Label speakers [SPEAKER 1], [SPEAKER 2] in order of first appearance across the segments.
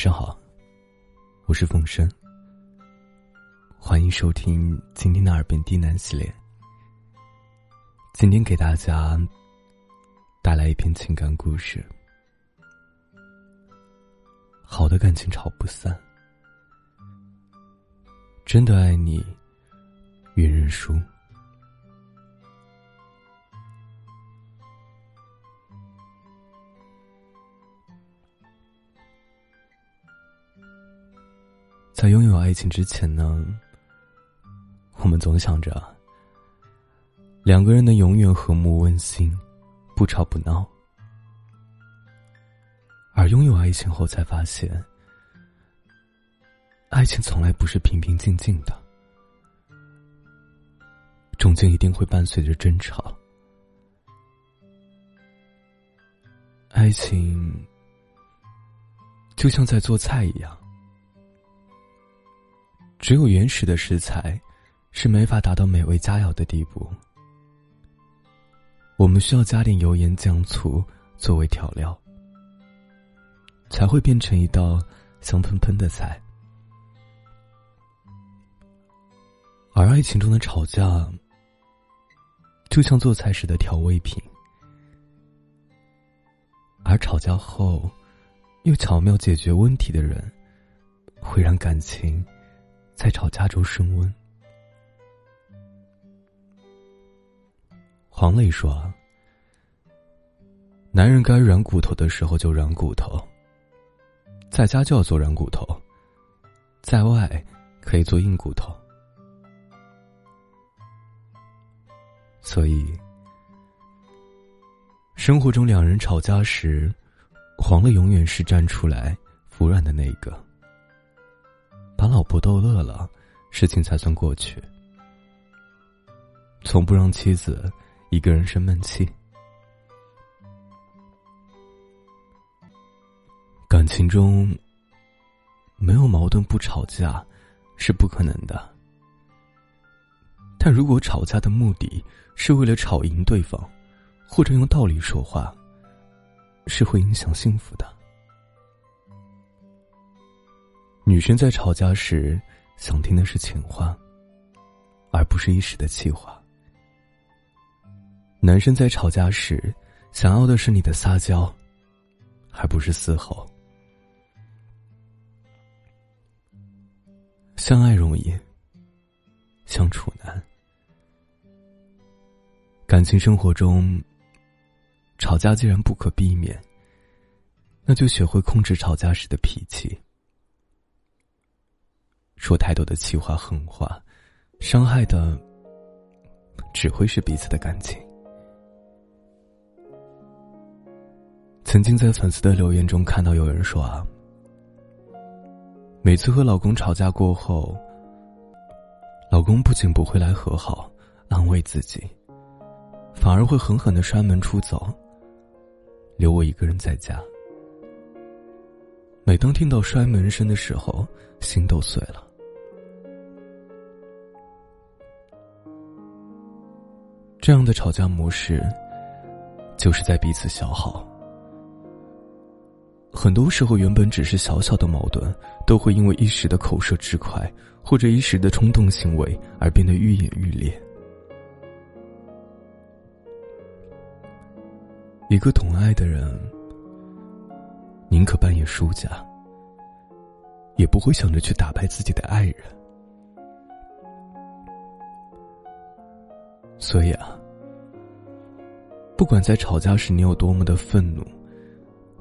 [SPEAKER 1] 上好，我是凤生。欢迎收听今天的耳边低喃系列。今天给大家带来一篇情感故事。好的感情吵不散，真的爱你，愿认输。在拥有爱情之前呢，我们总想着两个人能永远和睦温馨，不吵不闹。而拥有爱情后，才发现，爱情从来不是平平静静的，中间一定会伴随着争吵。爱情就像在做菜一样。只有原始的食材，是没法达到美味佳肴的地步。我们需要加点油盐酱醋作为调料，才会变成一道香喷喷的菜。而爱情中的吵架，就像做菜时的调味品，而吵架后又巧妙解决问题的人，会让感情。在吵架中升温。黄磊说：“男人该软骨头的时候就软骨头，在家就要做软骨头，在外可以做硬骨头。所以，生活中两人吵架时，黄磊永远是站出来服软的那个。”把老婆逗乐了，事情才算过去。从不让妻子一个人生闷气。感情中没有矛盾不吵架是不可能的，但如果吵架的目的是为了吵赢对方，或者用道理说话，是会影响幸福的。女生在吵架时，想听的是情话，而不是一时的气话；男生在吵架时，想要的是你的撒娇，而不是嘶吼。相爱容易，相处难。感情生活中，吵架既然不可避免，那就学会控制吵架时的脾气。说太多的气话、狠话，伤害的只会是彼此的感情。曾经在粉丝的留言中看到有人说啊，每次和老公吵架过后，老公不仅不会来和好、安慰自己，反而会狠狠的摔门出走，留我一个人在家。每当听到摔门声的时候，心都碎了。这样的吵架模式，就是在彼此消耗。很多时候，原本只是小小的矛盾，都会因为一时的口舌之快，或者一时的冲动行为，而变得愈演愈烈。一个懂爱的人，宁可扮演输家，也不会想着去打败自己的爱人。所以啊，不管在吵架时你有多么的愤怒，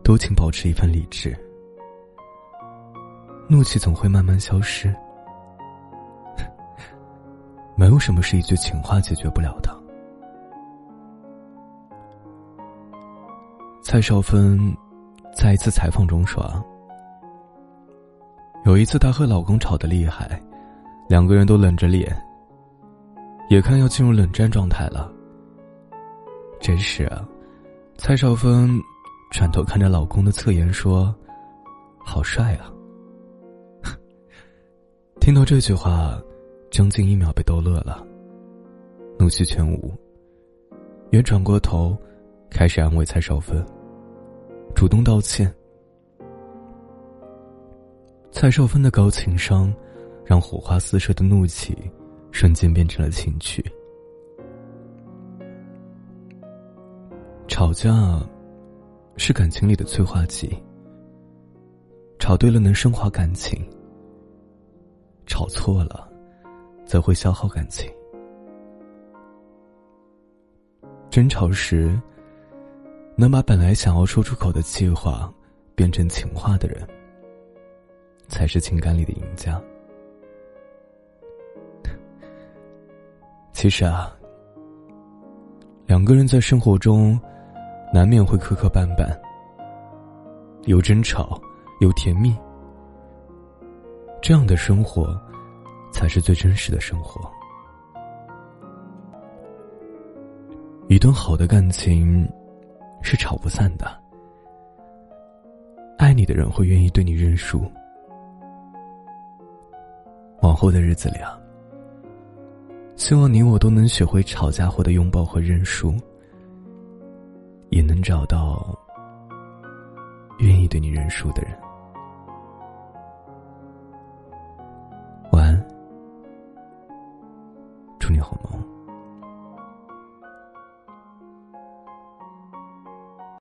[SPEAKER 1] 都请保持一份理智。怒气总会慢慢消失，没有什么是一句情话解决不了的。蔡少芬在一次采访中说：“有一次她和老公吵得厉害，两个人都冷着脸。”眼看要进入冷战状态了，真是啊，蔡少芬转头看着老公的侧颜说：“好帅啊！” 听到这句话，将近一秒被逗乐了，怒气全无，也转过头，开始安慰蔡少芬，主动道歉。蔡少芬的高情商，让火花四射的怒气，瞬间变成了情趣。吵架，是感情里的催化剂。吵对了能升华感情，吵错了，则会消耗感情。争吵时，能把本来想要说出口的气话变成情话的人，才是情感里的赢家。其实啊，两个人在生活中，难免会磕磕绊绊，有争吵。有甜蜜，这样的生活，才是最真实的生活。一段好的感情，是吵不散的。爱你的人会愿意对你认输。往后的日子里啊，希望你我都能学会吵架后的拥抱和认输，也能找到愿意对你认输的人。晚安祝你好梦。